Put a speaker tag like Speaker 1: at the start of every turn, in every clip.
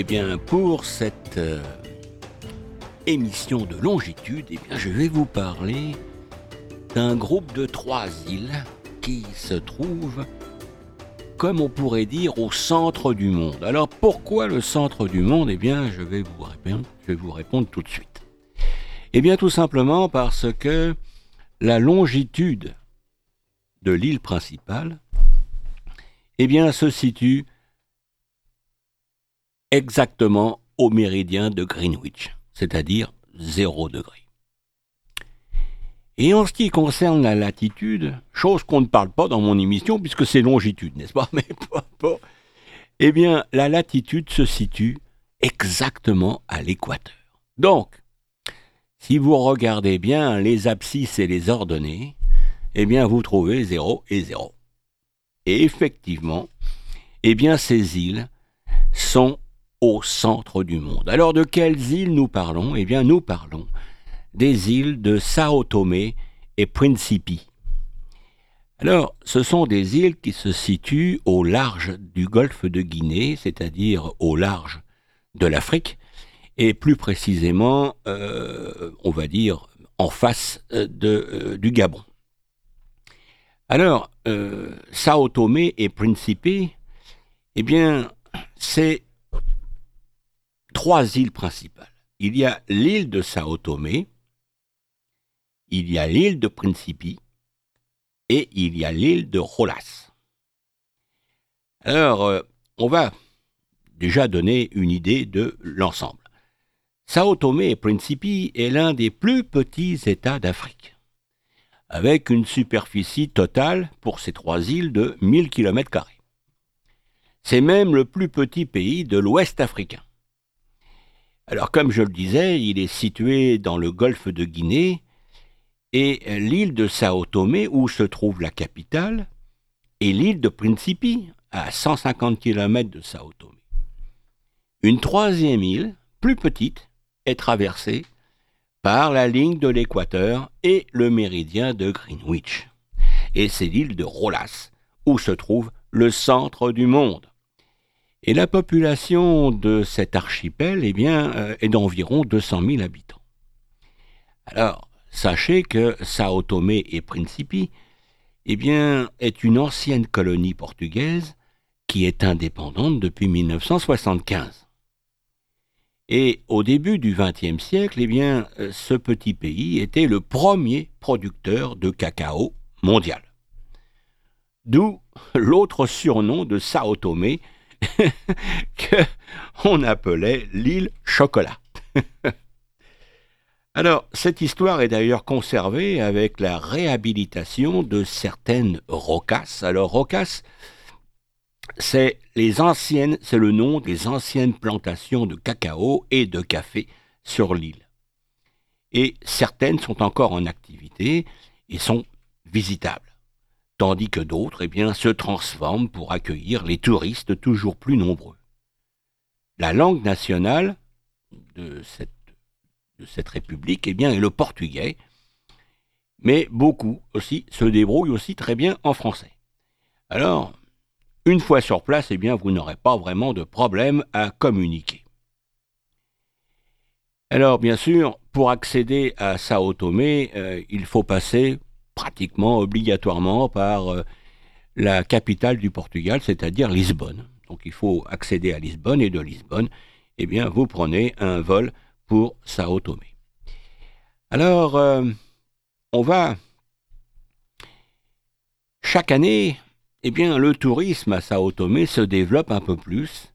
Speaker 1: eh bien, pour cette euh, émission de longitude, eh bien, je vais vous parler d'un groupe de trois îles qui se trouvent, comme on pourrait dire, au centre du monde. Alors, pourquoi le centre du monde? Eh bien, je vais vous répondre, je vais vous répondre tout de suite. Eh bien, tout simplement parce que la longitude de l'île principale, eh bien, se situe exactement au méridien de Greenwich, c'est-à-dire 0 degré. Et en ce qui concerne la latitude, chose qu'on ne parle pas dans mon émission puisque c'est longitude, n'est-ce pas Mais pas, Eh bien, la latitude se situe exactement à l'équateur. Donc, si vous regardez bien les abscisses et les ordonnées, eh bien, vous trouvez 0 et 0. Et effectivement, eh bien, ces îles sont au centre du monde. Alors de quelles îles nous parlons? Eh bien nous parlons des îles de Sao Tomé et Principe. Alors ce sont des îles qui se situent au large du golfe de Guinée, c'est-à-dire au large de l'Afrique, et plus précisément, euh, on va dire, en face euh, de, euh, du Gabon. Alors, Sao Tomé et Principe, eh bien, c'est trois îles principales. Il y a l'île de Sao Tomé, il y a l'île de Principi et il y a l'île de Rolas. Alors, euh, on va déjà donner une idée de l'ensemble. Sao Tomé et Principi est l'un des plus petits États d'Afrique, avec une superficie totale pour ces trois îles de 1000 km. C'est même le plus petit pays de l'Ouest africain. Alors comme je le disais, il est situé dans le golfe de Guinée et l'île de Sao Tomé où se trouve la capitale et l'île de Principi à 150 km de Sao Tomé. Une troisième île, plus petite, est traversée par la ligne de l'équateur et le méridien de Greenwich. Et c'est l'île de Rolas, où se trouve le centre du monde. Et la population de cet archipel eh euh, est d'environ 200 000 habitants. Alors, sachez que Sao Tomé et Principe eh est une ancienne colonie portugaise qui est indépendante depuis 1975. Et au début du XXe siècle, eh euh, ce petit pays était le premier producteur de cacao mondial. D'où l'autre surnom de Sao Tomé, que on appelait l'île Chocolat. Alors, cette histoire est d'ailleurs conservée avec la réhabilitation de certaines rocasses. Alors, rocasses, c'est les anciennes, c'est le nom des anciennes plantations de cacao et de café sur l'île. Et certaines sont encore en activité et sont visitables tandis que d'autres eh se transforment pour accueillir les touristes toujours plus nombreux. La langue nationale de cette, république eh bien, est le portugais, mais beaucoup aussi se débrouillent aussi très bien en français. Alors, une fois sur place, eh vous n'aurez pas vraiment de problème à communiquer. Alors, bien sûr, pour accéder à Sao Tomé, euh, il faut passer pratiquement obligatoirement par euh, la capitale du Portugal, c'est-à-dire Lisbonne. Donc il faut accéder à Lisbonne et de Lisbonne, eh bien vous prenez un vol pour Sao Tomé. Alors euh, on va chaque année, eh bien le tourisme à Sao Tomé se développe un peu plus,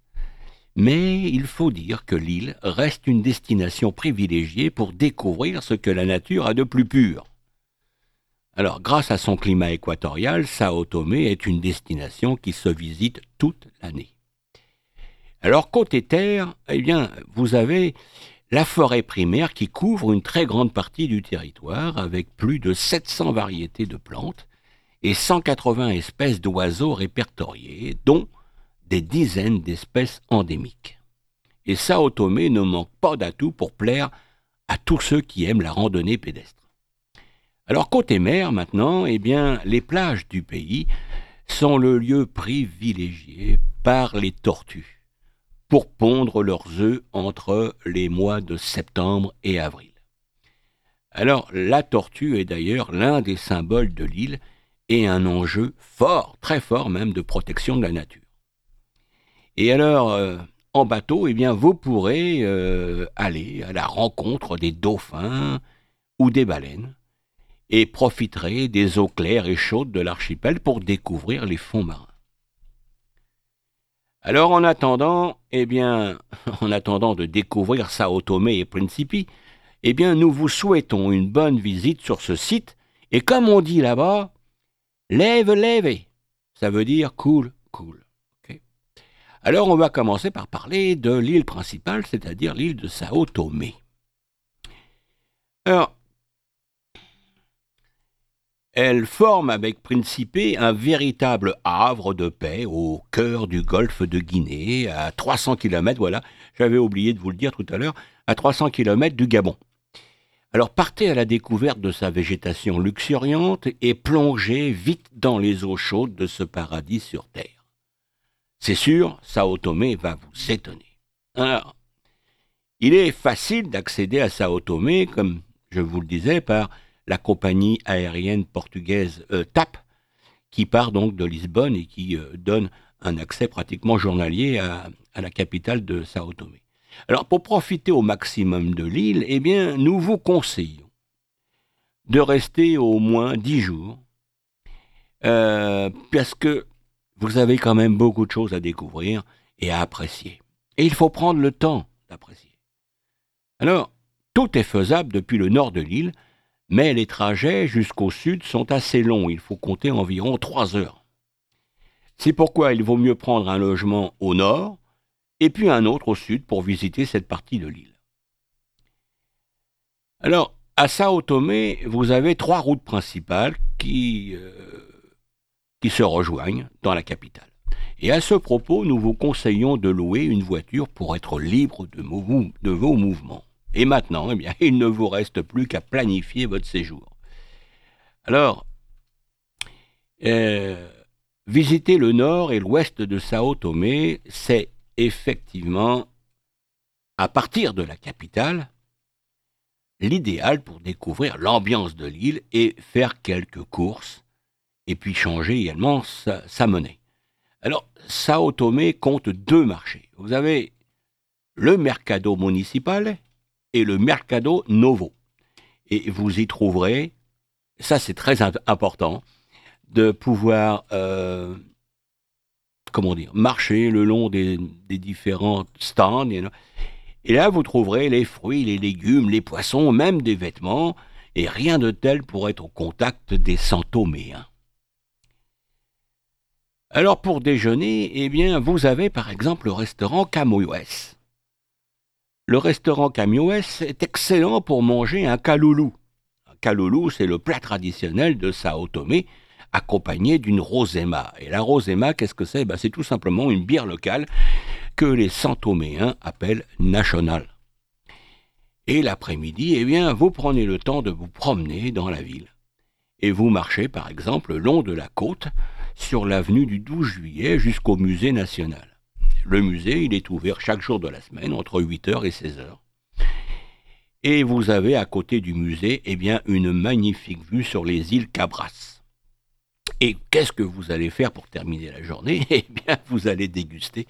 Speaker 1: mais il faut dire que l'île reste une destination privilégiée pour découvrir ce que la nature a de plus pur. Alors, grâce à son climat équatorial, Sao Tomé est une destination qui se visite toute l'année. Alors, côté terre, eh bien, vous avez la forêt primaire qui couvre une très grande partie du territoire avec plus de 700 variétés de plantes et 180 espèces d'oiseaux répertoriés, dont des dizaines d'espèces endémiques. Et Sao Tomé ne manque pas d'atouts pour plaire à tous ceux qui aiment la randonnée pédestre. Alors côté mer maintenant, eh bien les plages du pays sont le lieu privilégié par les tortues pour pondre leurs œufs entre les mois de septembre et avril. Alors la tortue est d'ailleurs l'un des symboles de l'île et un enjeu fort, très fort même, de protection de la nature. Et alors, euh, en bateau, eh bien, vous pourrez euh, aller à la rencontre des dauphins ou des baleines et profiterez des eaux claires et chaudes de l'archipel pour découvrir les fonds marins. Alors en attendant, eh bien, en attendant de découvrir Sao Tomé et Principe, eh bien, nous vous souhaitons une bonne visite sur ce site. Et comme on dit là-bas, lève, lève. Ça veut dire cool, cool. Alors, on va commencer par parler de l'île principale, c'est-à-dire l'île de Sao Tomé. Alors, elle forme avec Principe un véritable havre de paix au cœur du golfe de Guinée, à 300 km, voilà, j'avais oublié de vous le dire tout à l'heure, à 300 km du Gabon. Alors partez à la découverte de sa végétation luxuriante et plongez vite dans les eaux chaudes de ce paradis sur Terre. C'est sûr, Sao Tomé va vous étonner. Alors, il est facile d'accéder à Sao Tomé, comme je vous le disais, par la compagnie aérienne portugaise euh, TAP, qui part donc de Lisbonne et qui euh, donne un accès pratiquement journalier à, la capitale de Sao Tomé. Alors pour profiter au maximum de l'île, eh bien nous vous conseillons de rester au moins dix jours, euh, parce que vous avez quand même beaucoup de choses à découvrir et à apprécier. Et il faut prendre le temps d'apprécier. Alors, tout est faisable depuis le nord de l'île, mais les trajets jusqu'au sud sont assez longs, il faut compter environ trois heures. C'est pourquoi il vaut mieux prendre un logement au nord et puis un autre au sud pour visiter cette partie de l'île. Alors, à Sao Tomé, vous avez trois routes principales qui, euh, se rejoignent dans la capitale. Et à ce propos, nous vous conseillons de louer une voiture pour être libre de vos mouvements. Et maintenant, eh bien, il ne vous reste plus qu'à planifier votre séjour. Alors, euh, visiter le nord et l'ouest de Sao Tomé, c'est effectivement, à partir de la capitale, l'idéal pour découvrir l'ambiance de l'île et faire quelques courses, et puis changer également sa, sa monnaie. Alors, Sao Tomé compte deux marchés. Vous avez le mercado municipal et le Mercado Novo. Et vous y trouverez, ça c'est très important, de pouvoir, euh, comment dire, marcher le long des, différents stands. Et là, vous trouverez les fruits, les légumes, les poissons, même des vêtements, et rien de tel pour être au contact des centoméens. Alors pour déjeuner, eh bien, vous avez par exemple le restaurant Camoyes. Le restaurant Camioes est excellent pour manger un kaloulou. Un kaloulou, c'est le plat traditionnel de Sao Tomé, accompagné d'une rosema. Et la rosema, qu'est-ce que c'est? Ben, C'est tout simplement une bière locale que les Santoméens appellent national. Et l'après-midi, eh bien, vous prenez le temps de vous promener dans la ville. Et vous marchez, par exemple, le long de la côte, sur l'avenue du 12 juillet jusqu'au musée national. Le musée, il est ouvert chaque jour de la semaine, entre 8h et 16h. Et vous avez à côté du musée, eh bien, une magnifique vue sur les îles Cabras. Et qu'est-ce que vous allez faire pour terminer la journée? Eh bien, vous allez déguster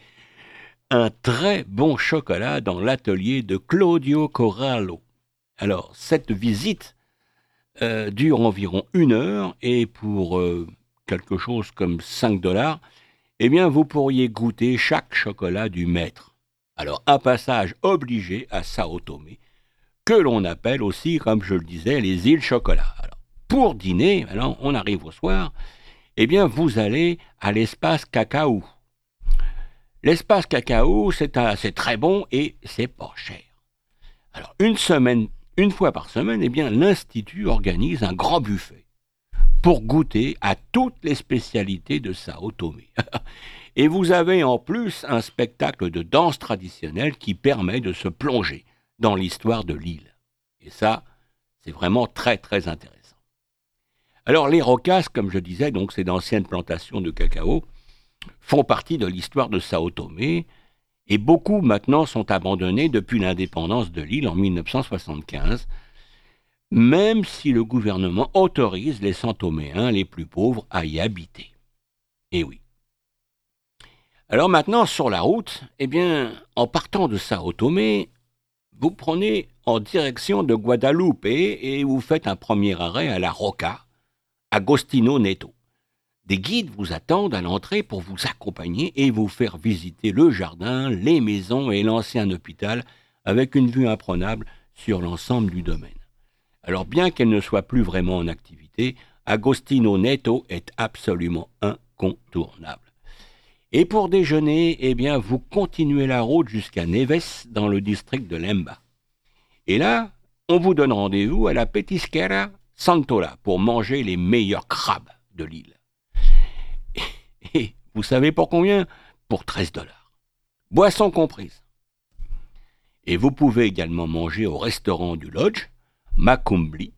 Speaker 1: un très bon chocolat dans l'atelier de Claudio Corallo. Alors, cette visite euh, dure environ une heure et pour euh, quelque chose comme 5 dollars, eh bien vous pourriez goûter chaque chocolat du maître. Alors un passage obligé à Sao Tomé, que l'on appelle aussi, comme je le disais, les îles chocolat. Pour dîner, alors on arrive au soir, eh bien vous allez à l'espace cacao. L'espace cacao, c'est très bon et c'est pas cher. Alors une semaine, une fois par semaine, eh bien l'institut organise un grand buffet pour goûter à toutes les spécialités de Sao Tomé. Et vous avez en plus un spectacle de danse traditionnelle qui permet de se plonger dans l'histoire de l'île. Et ça, c'est vraiment très très intéressant. Alors les rocasses, comme je disais, donc c'est d'anciennes plantations de cacao, font partie de l'histoire de Sao Tomé et beaucoup maintenant sont abandonnés depuis l'indépendance de l'île en 1975, même si le gouvernement autorise les Santoméens les plus pauvres à y habiter. Eh oui. Alors maintenant, sur la route, eh bien, en partant de Sao Tomé, vous prenez en direction de Guadalupe et vous faites un premier arrêt à la Roca, Agostino Neto. Des guides vous attendent à l'entrée pour vous accompagner et vous faire visiter le jardin, les maisons et l'ancien hôpital avec une vue imprenable sur l'ensemble du domaine. Alors bien qu'elle ne soit plus vraiment en activité, Agostino Neto est absolument incontournable. Et pour déjeuner, eh bien, vous continuez la route jusqu'à Neves dans le district de Lemba. Et là, on vous donne rendez-vous à la Petisquera Santola pour manger les meilleurs crabes de l'île. Et vous savez pour combien? Pour 13 dollars. Boisson comprise. Et vous pouvez également manger au restaurant du lodge, Macumbli,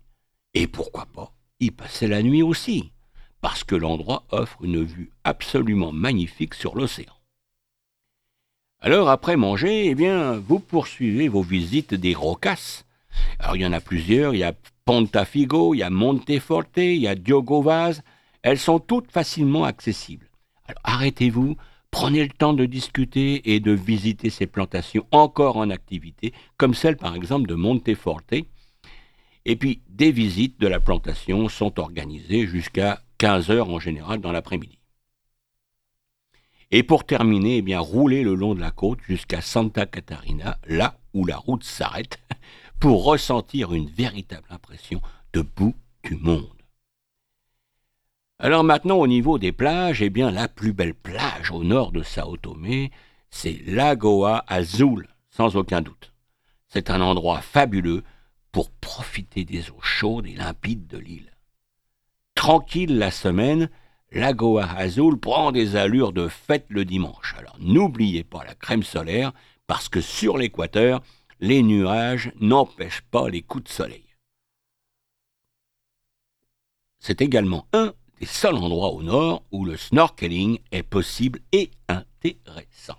Speaker 1: et pourquoi pas y passer la nuit aussi, parce que l'endroit offre une vue absolument magnifique sur l'océan. Alors après manger, eh bien, vous poursuivez vos visites des rocas. Alors il y en a plusieurs, il y a Pontafigo, il y a Monteforte, il y a Diogovaz, elles sont toutes facilement accessibles. Arrêtez-vous, prenez le temps de discuter et de visiter ces plantations encore en activité, comme celle par exemple de Monteforte. Et puis des visites de la plantation sont organisées jusqu'à 15 heures en général dans l'après-midi. Et pour terminer, eh bien, roulez le long de la côte jusqu'à Santa Catarina, là où la route s'arrête, pour ressentir une véritable impression de bout du monde. Alors maintenant, au niveau des plages, eh bien, la plus belle plage au nord de Sao Tomé, c'est Lagoa Azul, sans aucun doute. C'est un endroit fabuleux pour profiter des eaux chaudes et limpides de l'île. Tranquille la semaine, Lagoa Azul prend des allures de fête le dimanche. Alors n'oubliez pas la crème solaire, parce que sur l'équateur, les nuages n'empêchent pas les coups de soleil. C'est également un des seuls endroits au nord où le snorkeling est possible et intéressant.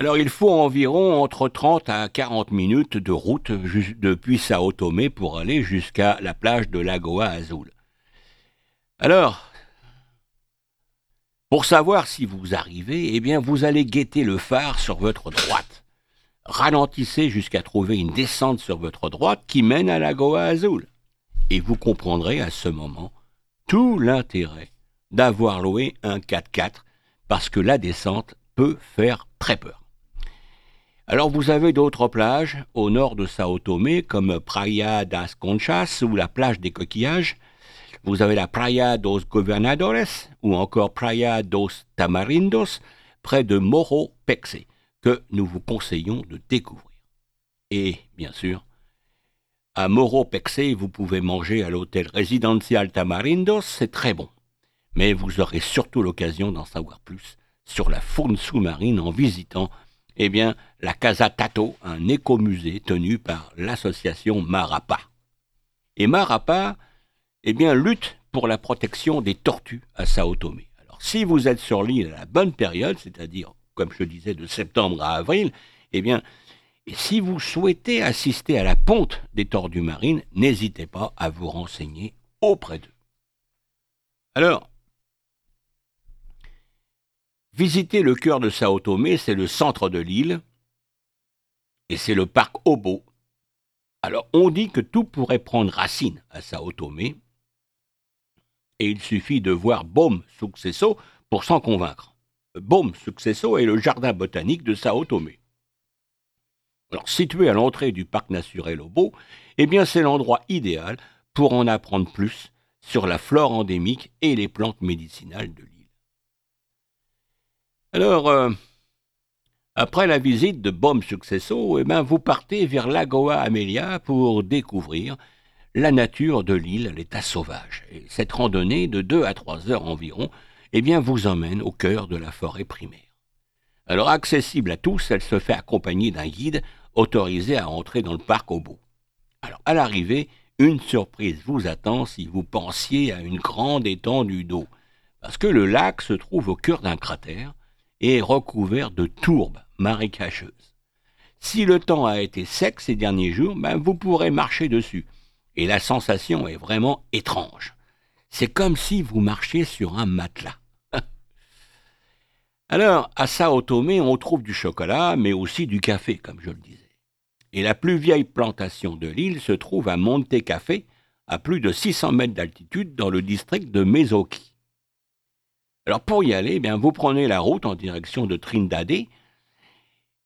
Speaker 1: Alors il faut environ entre 30 à 40 minutes de route depuis Sao Tomé pour aller jusqu'à la plage de Lagoa Azul. Alors, pour savoir si vous arrivez, eh bien vous allez guetter le phare sur votre droite. Ralentissez jusqu'à trouver une descente sur votre droite qui mène à Lagoa Azul et vous comprendrez à ce moment tout l'intérêt d'avoir loué un 4x4 parce que la descente peut faire très peur. Alors vous avez d'autres plages au nord de Sao Tomé comme Praia das Conchas ou la plage des coquillages. Vous avez la Praia dos Governadores ou encore Praia dos Tamarindos près de Morro Pexe que nous vous conseillons de découvrir. Et bien sûr, à Moro Pexe, vous pouvez manger à l'hôtel résidentiel Tamarindos, c'est très bon. Mais vous aurez surtout l'occasion d'en savoir plus sur la faune sous-marine en visitant eh bien, la Casa Tato, un écomusée tenu par l'association Marapa. Et Marapa eh bien, lutte pour la protection des tortues à Sao Tomé. Alors, si vous êtes sur l'île à la bonne période, c'est-à-dire, comme je disais, de septembre à avril, eh bien, et si vous souhaitez assister à la ponte des tordues marines, n'hésitez pas à vous renseigner auprès d'eux. Alors, visiter le cœur de Sao Tomé, c'est le centre de l'île, et c'est le parc Obo. Alors, on dit que tout pourrait prendre racine à Sao Tomé, et il suffit de voir Bom Successo pour s'en convaincre. Bom Successo est le jardin botanique de Sao Tomé. Alors, situé à l'entrée du parc naturel Obo, eh bien, c'est l'endroit idéal pour en apprendre plus sur la flore endémique et les plantes médicinales de l'île. Alors, euh, après la visite de Bom Successo, eh bien, vous partez vers Lagoa Amelia pour découvrir la nature de l'île, l'état sauvage. Et cette randonnée de 2 à 3 heures environ eh bien, vous emmène au cœur de la forêt primaire. Alors accessible à tous, elle se fait accompagner d'un guide autorisé à entrer dans le parc au bout. Alors à l'arrivée, une surprise vous attend si vous pensiez à une grande étendue d'eau, parce que le lac se trouve au cœur d'un cratère, est recouvert de tourbes marécageuses. Si le temps a été sec ces derniers jours, ben vous pourrez marcher dessus. Et la sensation est vraiment étrange. C'est comme si vous marchiez sur un matelas. Alors, à Sao Tomé, on trouve du chocolat, mais aussi du café, comme je le disais. Et la plus vieille plantation de l'île se trouve à Monte Café, à plus de 600 mètres d'altitude, dans le district de Mesoki. Alors, pour y aller, eh bien, vous prenez la route en direction de Trindade,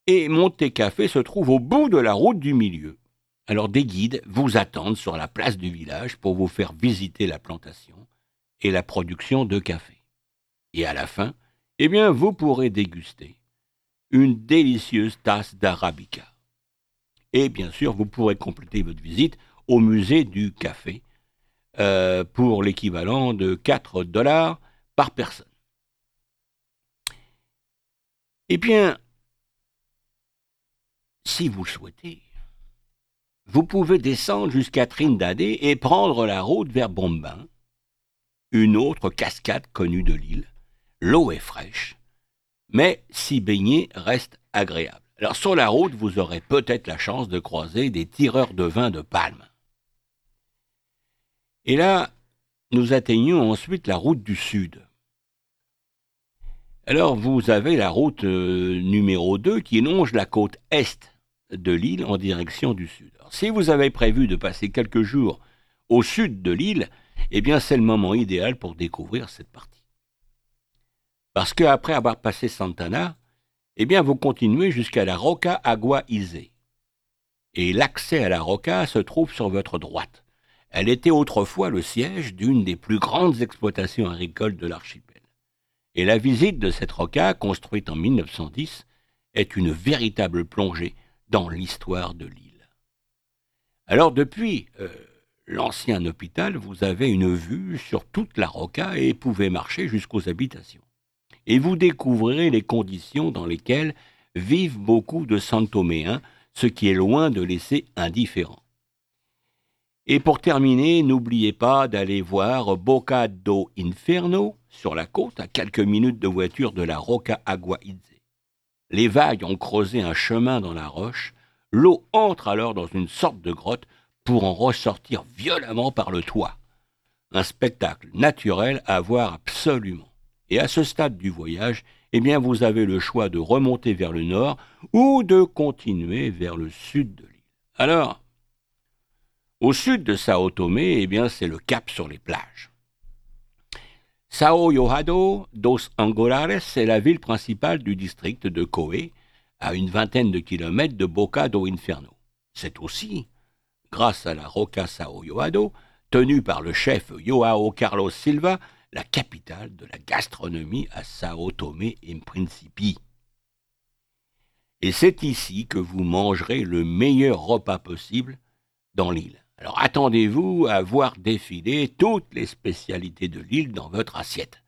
Speaker 1: et Monte Café se trouve au bout de la route du milieu. Alors, des guides vous attendent sur la place du village pour vous faire visiter la plantation et la production de café. Et à la fin, eh bien, vous pourrez déguster une délicieuse tasse d'arabica. Et bien sûr, vous pourrez compléter votre visite au musée du café euh, pour l'équivalent de 4 dollars par personne. Eh bien, si vous le souhaitez, vous pouvez descendre jusqu'à Trindade et prendre la route vers Bombin, une autre cascade connue de l'île, l'eau est fraîche, mais s'y baigner reste agréable. Alors sur la route, vous aurez peut-être la chance de croiser des tireurs de vin de palme. Et là, nous atteignons ensuite la route du sud. Alors vous avez la route euh, numéro 2 qui longe la côte est de l'île en direction du sud. si vous avez prévu de passer quelques jours au sud de l'île, eh bien c'est le moment idéal pour découvrir cette partie. Parce qu'après avoir passé Santana, eh bien vous continuez jusqu'à la Roca Agua Isé. Et l'accès à la Roca se trouve sur votre droite. Elle était autrefois le siège d'une des plus grandes exploitations agricoles de l'archipel. Et la visite de cette Roca, construite en 1910, est une véritable plongée dans l'histoire de l'île. Alors depuis euh, l'ancien hôpital, vous avez une vue sur toute la Roca et pouvez marcher jusqu'aux habitations et vous découvrirez les conditions dans lesquelles vivent beaucoup de Santoméens, ce qui est loin de laisser indifférent. Et pour terminer, n'oubliez pas d'aller voir Boca do Inferno sur la côte, à quelques minutes de voiture de la Roca Aguaidze. Les vagues ont creusé un chemin dans la roche, l'eau entre alors dans une sorte de grotte pour en ressortir violemment par le toit. Un spectacle naturel à voir absolument. Et à ce stade du voyage, eh bien, vous avez le choix de remonter vers le nord ou de continuer vers le sud de l'île. Alors, au sud de Sao Tomé, eh bien, c'est le cap sur les plages. Sao Yohado dos Angolares, c'est la ville principale du district de Coé, à une vingtaine de kilomètres de Boca do Inferno. C'est aussi, grâce à la Roca Sao Yohado, tenue par le chef Joao Carlos Silva, la capitale de la gastronomie à Sao Tomé et Principe. Et c'est ici que vous mangerez le meilleur repas possible dans l'île. Alors attendez-vous à voir défiler toutes les spécialités de l'île dans votre assiette.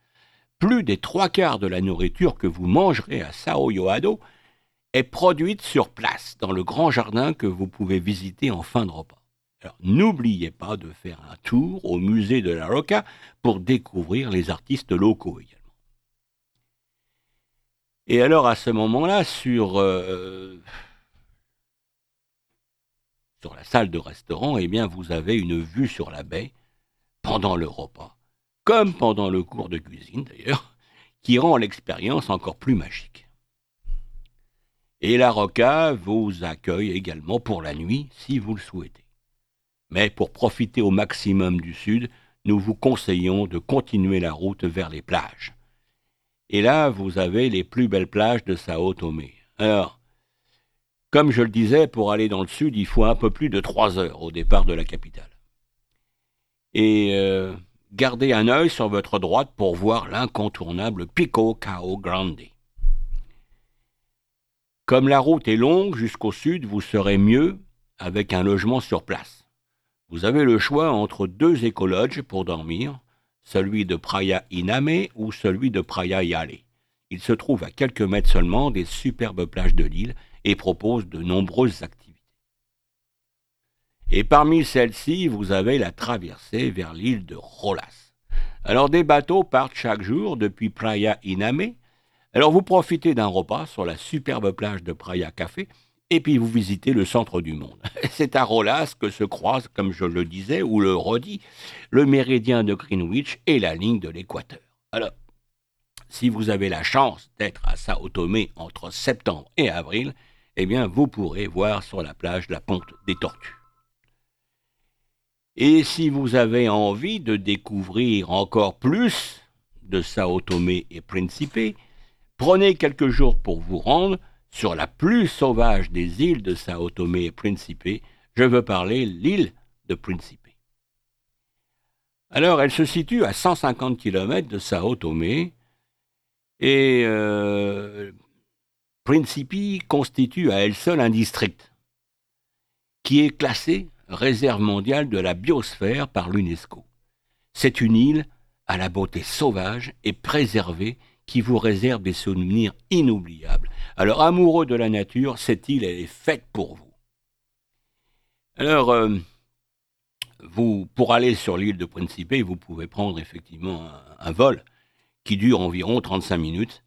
Speaker 1: Plus des trois quarts de la nourriture que vous mangerez à Sao Yoado est produite sur place, dans le grand jardin que vous pouvez visiter en fin de repas n'oubliez pas de faire un tour au musée de la Roca pour découvrir les artistes locaux également. Et alors à ce moment-là, sur, euh, la salle de restaurant, eh bien, vous avez une vue sur la baie pendant le repas, comme pendant le cours de cuisine d'ailleurs, qui rend l'expérience encore plus magique. Et la Roca vous accueille également pour la nuit si vous le souhaitez. Mais pour profiter au maximum du sud, nous vous conseillons de continuer la route vers les plages. Et là, vous avez les plus belles plages de Sao Tomé. Alors, comme je le disais, pour aller dans le sud, il faut un peu plus de trois heures au départ de la capitale. Et euh, gardez un œil sur votre droite pour voir l'incontournable Pico Cao Grande. Comme la route est longue jusqu'au sud, vous serez mieux avec un logement sur place. Vous avez le choix entre deux écologes pour dormir, celui de Praia Iname ou celui de Praia Yale. Il se trouve à quelques mètres seulement des superbes plages de l'île et propose de nombreuses activités. Et parmi celles-ci, vous avez la traversée vers l'île de Rolas. Alors des bateaux partent chaque jour depuis Praia Iname Alors vous profitez d'un repas sur la superbe plage de Praia Café, et puis vous visitez le centre du monde. C'est à Rolas que se croisent, comme je le disais ou le redis, le méridien de Greenwich et la ligne de l'équateur. Alors, si vous avez la chance d'être à Sao Tomé entre septembre et avril, eh bien, vous pourrez voir sur la plage la ponte des tortues. Et si vous avez envie de découvrir encore plus de Sao Tomé et Principe, prenez quelques jours pour vous rendre sur la plus sauvage des îles de Sao Tomé et Principe. Je veux parler l'île de Principe. Alors, elle se situe à 150 km de Sao Tomé et euh, Principe constitue à elle seule un district qui est classé réserve mondiale de la biosphère par l'UNESCO. C'est une île à la beauté sauvage et préservée qui vous réserve des souvenirs inoubliables. Alors, amoureux de la nature, cette île, est faite pour vous. Alors, euh, vous, pour aller sur l'île de Principe, vous pouvez prendre effectivement un vol qui dure environ 35 minutes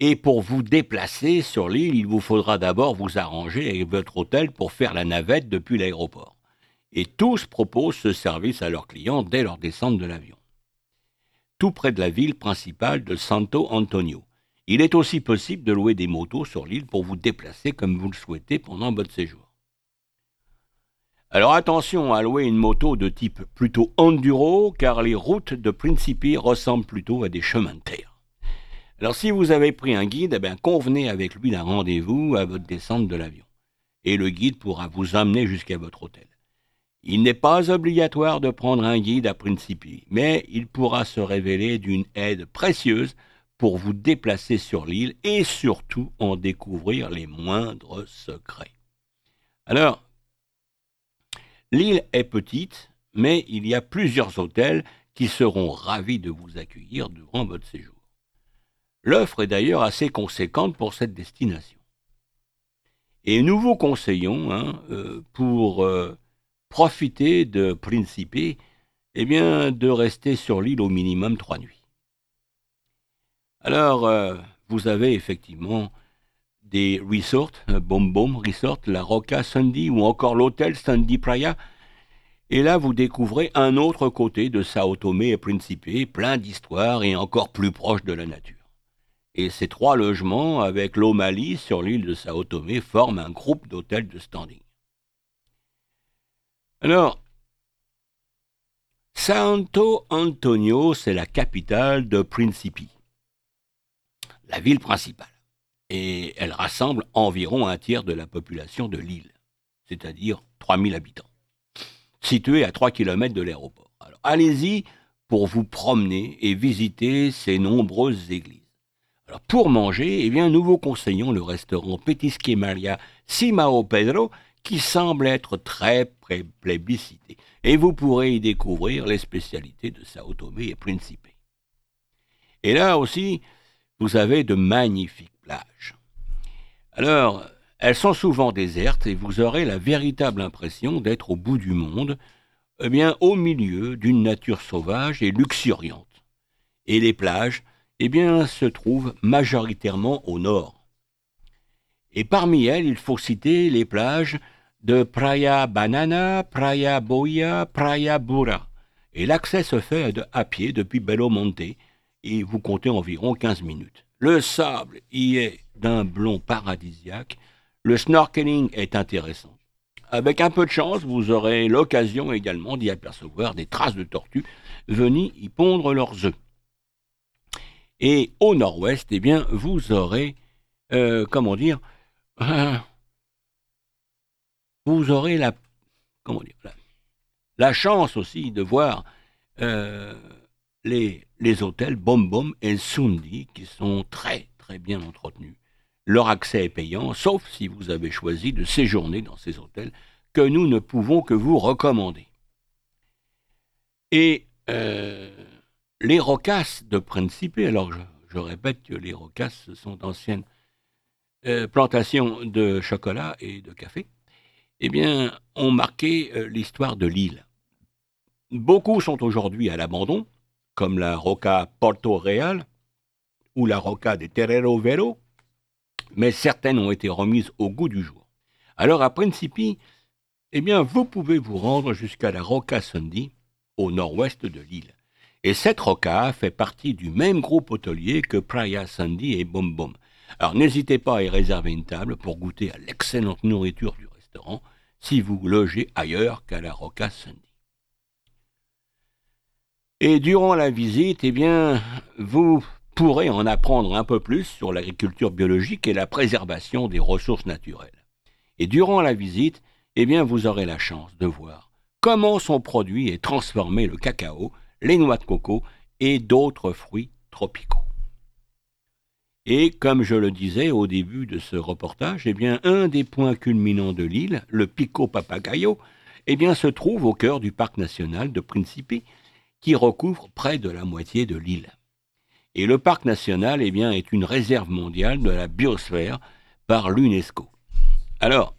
Speaker 1: et pour vous déplacer sur l'île, il vous faudra d'abord vous arranger avec votre hôtel pour faire la navette depuis l'aéroport. Et tous proposent ce service à leurs clients dès leur descente de l'avion. Tout près de la ville principale de Santo Antonio. Il est aussi possible de louer des motos sur l'île pour vous déplacer comme vous le souhaitez pendant votre séjour. Alors attention à louer une moto de type plutôt enduro car les routes de Principe ressemblent plutôt à des chemins de terre. Alors si vous avez pris un guide, eh convenez avec lui d'un rendez-vous à votre descente de l'avion. Et le guide pourra vous amener jusqu'à votre hôtel. Il n'est pas obligatoire de prendre un guide à Principi, mais il pourra se révéler d'une aide précieuse pour vous déplacer sur l'île et surtout en découvrir les moindres secrets. Alors, l'île est petite, mais il y a plusieurs hôtels qui seront ravis de vous accueillir durant votre séjour. L'offre est d'ailleurs assez conséquente pour cette destination. Et nous vous conseillons, hein, euh, pour euh, profiter de Principe, eh bien, de rester sur l'île au minimum trois nuits. Alors, euh, vous avez effectivement des resorts, Bom Bom Resort, la Roca Sandy ou encore l'hôtel Sandy Praia. Et là, vous découvrez un autre côté de Sao Tomé et Principe, plein d'histoires et encore plus proche de la nature et ces trois logements, avec l'Omalie sur l'île de Sao Tomé, forment un groupe d'hôtels de standing. Alors, Santo Antonio, c'est la capitale de Principe, la ville principale, et elle rassemble environ un tiers de la population de l'île, c'est-à-dire 3000 habitants, située à 3 km de l'aéroport. Allez-y pour vous promener et visiter ces nombreuses églises pour manger, eh bien, nous vous conseillons le restaurant Petisque Maria Simao Pedro, qui semble être très plébiscité. Et vous pourrez y découvrir les spécialités de Sao Tomé et Principe. Et là aussi, vous avez de magnifiques plages. Alors, elles sont souvent désertes et vous aurez la véritable impression d'être au bout du monde, eh bien, au milieu d'une nature sauvage et luxuriante. Et les plages, eh bien, se trouve majoritairement au nord. Et parmi elles, il faut citer les plages de Praia Banana, Praia Boia, Praia Bura. Et l'accès se fait à pied depuis Belo Monte, et vous comptez environ 15 minutes. Le sable y est d'un blond paradisiaque, le snorkeling est intéressant. Avec un peu de chance, vous aurez l'occasion également d'y apercevoir des traces de tortues venues y pondre leurs œufs. Et au nord-ouest, eh bien, vous aurez, euh, comment dire, vous aurez la, comment dire, la, chance aussi de voir euh, les, les hôtels Bom Bom et Sundi qui sont très très bien entretenus. Leur accès est payant, sauf si vous avez choisi de séjourner dans ces hôtels que nous ne pouvons que vous recommander. Et euh, les rocasses de Principe, alors je, répète que les rocasses sont d'anciennes euh, plantations de chocolat et de café, eh bien, ont marqué euh, l'histoire de l'île. Beaucoup sont aujourd'hui à l'abandon, comme la Roca Porto Real, ou la Roca de Terrero Vero, mais certaines ont été remises au goût du jour. Alors à Principi, eh bien, vous pouvez vous rendre jusqu'à la Roca Sunday, au nord-ouest de l'île. Et cette roca fait partie du même groupe hôtelier que Praia Sandy et Bom Bom. Alors n'hésitez pas à y réserver une table pour goûter à l'excellente nourriture du restaurant si vous logez ailleurs qu'à la Roca Sandy. Et durant la visite, eh bien, vous pourrez en apprendre un peu plus sur l'agriculture biologique et la préservation des ressources naturelles. Et durant la visite, eh bien, vous aurez la chance de voir comment sont produits et transformés le cacao les noix de coco et d'autres fruits tropicaux. Et comme je le disais au début de ce reportage, eh bien, un des points culminants de l'île, le Pico Papagayo, eh bien, se trouve au cœur du parc national de Principe, qui recouvre près de la moitié de l'île. Et le parc national eh bien, est une réserve mondiale de la biosphère par l'UNESCO. Alors,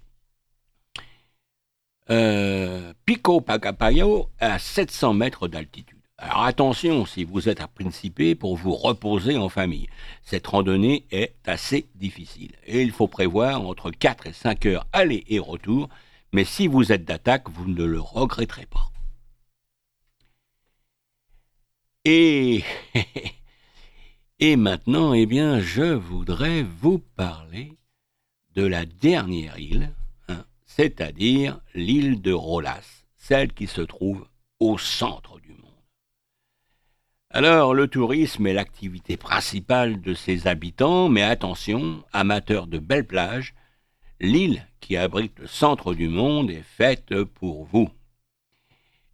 Speaker 1: euh, Pico Papagayo à 700 mètres d'altitude. Alors attention si vous êtes à Principe pour vous reposer en famille. Cette randonnée est assez difficile et il faut prévoir entre 4 et 5 heures aller et retour, mais si vous êtes d'attaque, vous ne le regretterez pas. Et, maintenant, eh bien, je voudrais vous parler de la dernière île, hein, c'est-à-dire l'île de Rolas, celle qui se trouve au centre. Alors, le tourisme est l'activité principale de ses habitants, mais attention, amateurs de belles plages, l'île qui abrite le centre du monde est faite pour vous.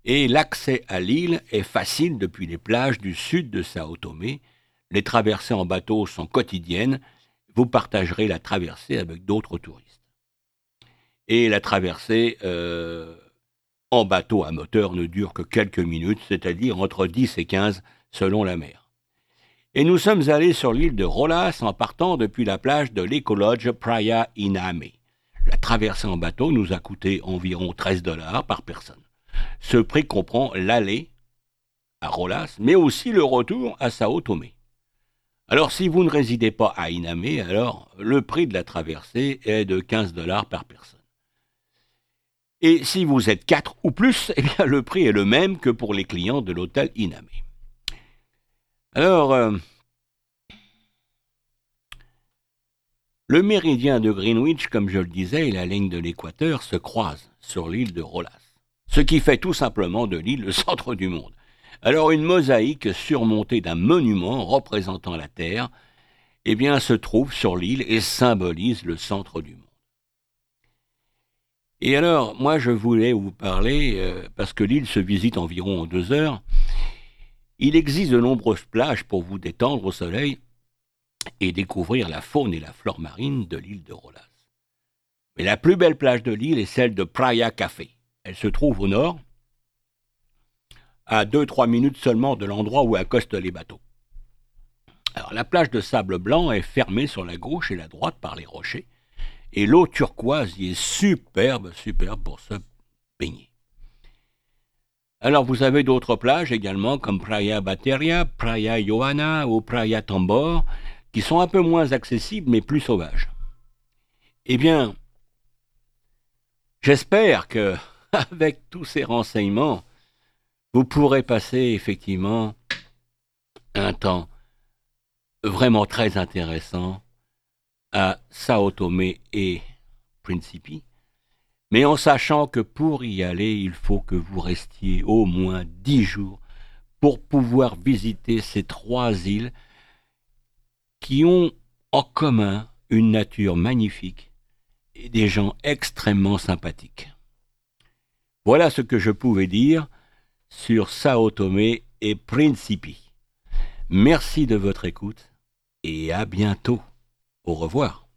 Speaker 1: Et l'accès à l'île est facile depuis les plages du sud de Sao Tomé. Les traversées en bateau sont quotidiennes. Vous partagerez la traversée avec d'autres touristes. Et la traversée euh, en bateau à moteur ne dure que quelques minutes, c'est-à-dire entre 10 et 15 selon la mer. Et nous sommes allés sur l'île de Rolas en partant depuis la plage de l'écologe Praia Iname. La traversée en bateau nous a coûté environ 13 dollars par personne. Ce prix comprend l'aller à Rolas, mais aussi le retour à Sao Tomé. Alors si vous ne résidez pas à Iname, alors le prix de la traversée est de 15 dollars par personne. Et si vous êtes 4 ou plus, eh bien le prix est le même que pour les clients de l'hôtel Iname. Alors, euh, le méridien de Greenwich, comme je le disais, et la ligne de l'équateur se croisent sur l'île de Rolas, ce qui fait tout simplement de l'île le centre du monde. Alors, une mosaïque surmontée d'un monument représentant la Terre, eh bien, se trouve sur l'île et symbolise le centre du monde. Et alors, moi, je voulais vous parler, euh, parce que l'île se visite environ en deux heures, il existe de nombreuses plages pour vous détendre au soleil et découvrir la faune et la flore marine de l'île de Rolas. Mais la plus belle plage de l'île est celle de Praia Café. Elle se trouve au nord, à 2-3 minutes seulement de l'endroit où accostent les bateaux. Alors la plage de sable blanc est fermée sur la gauche et la droite par les rochers, et l'eau turquoise y est superbe, superbe pour se baigner. Alors vous avez d'autres plages également comme Praia Bateria, Praia Johanna ou Praia Tambor qui sont un peu moins accessibles mais plus sauvages. Eh bien, j'espère que avec tous ces renseignements, vous pourrez passer effectivement un temps vraiment très intéressant à Sao Tomé et Principe mais en sachant que pour y aller, il faut que vous restiez au moins dix jours pour pouvoir visiter ces trois îles qui ont en commun une nature magnifique et des gens extrêmement sympathiques. Voilà ce que je pouvais dire sur Sao Tomé et Principe. Merci de votre écoute et à bientôt. Au revoir.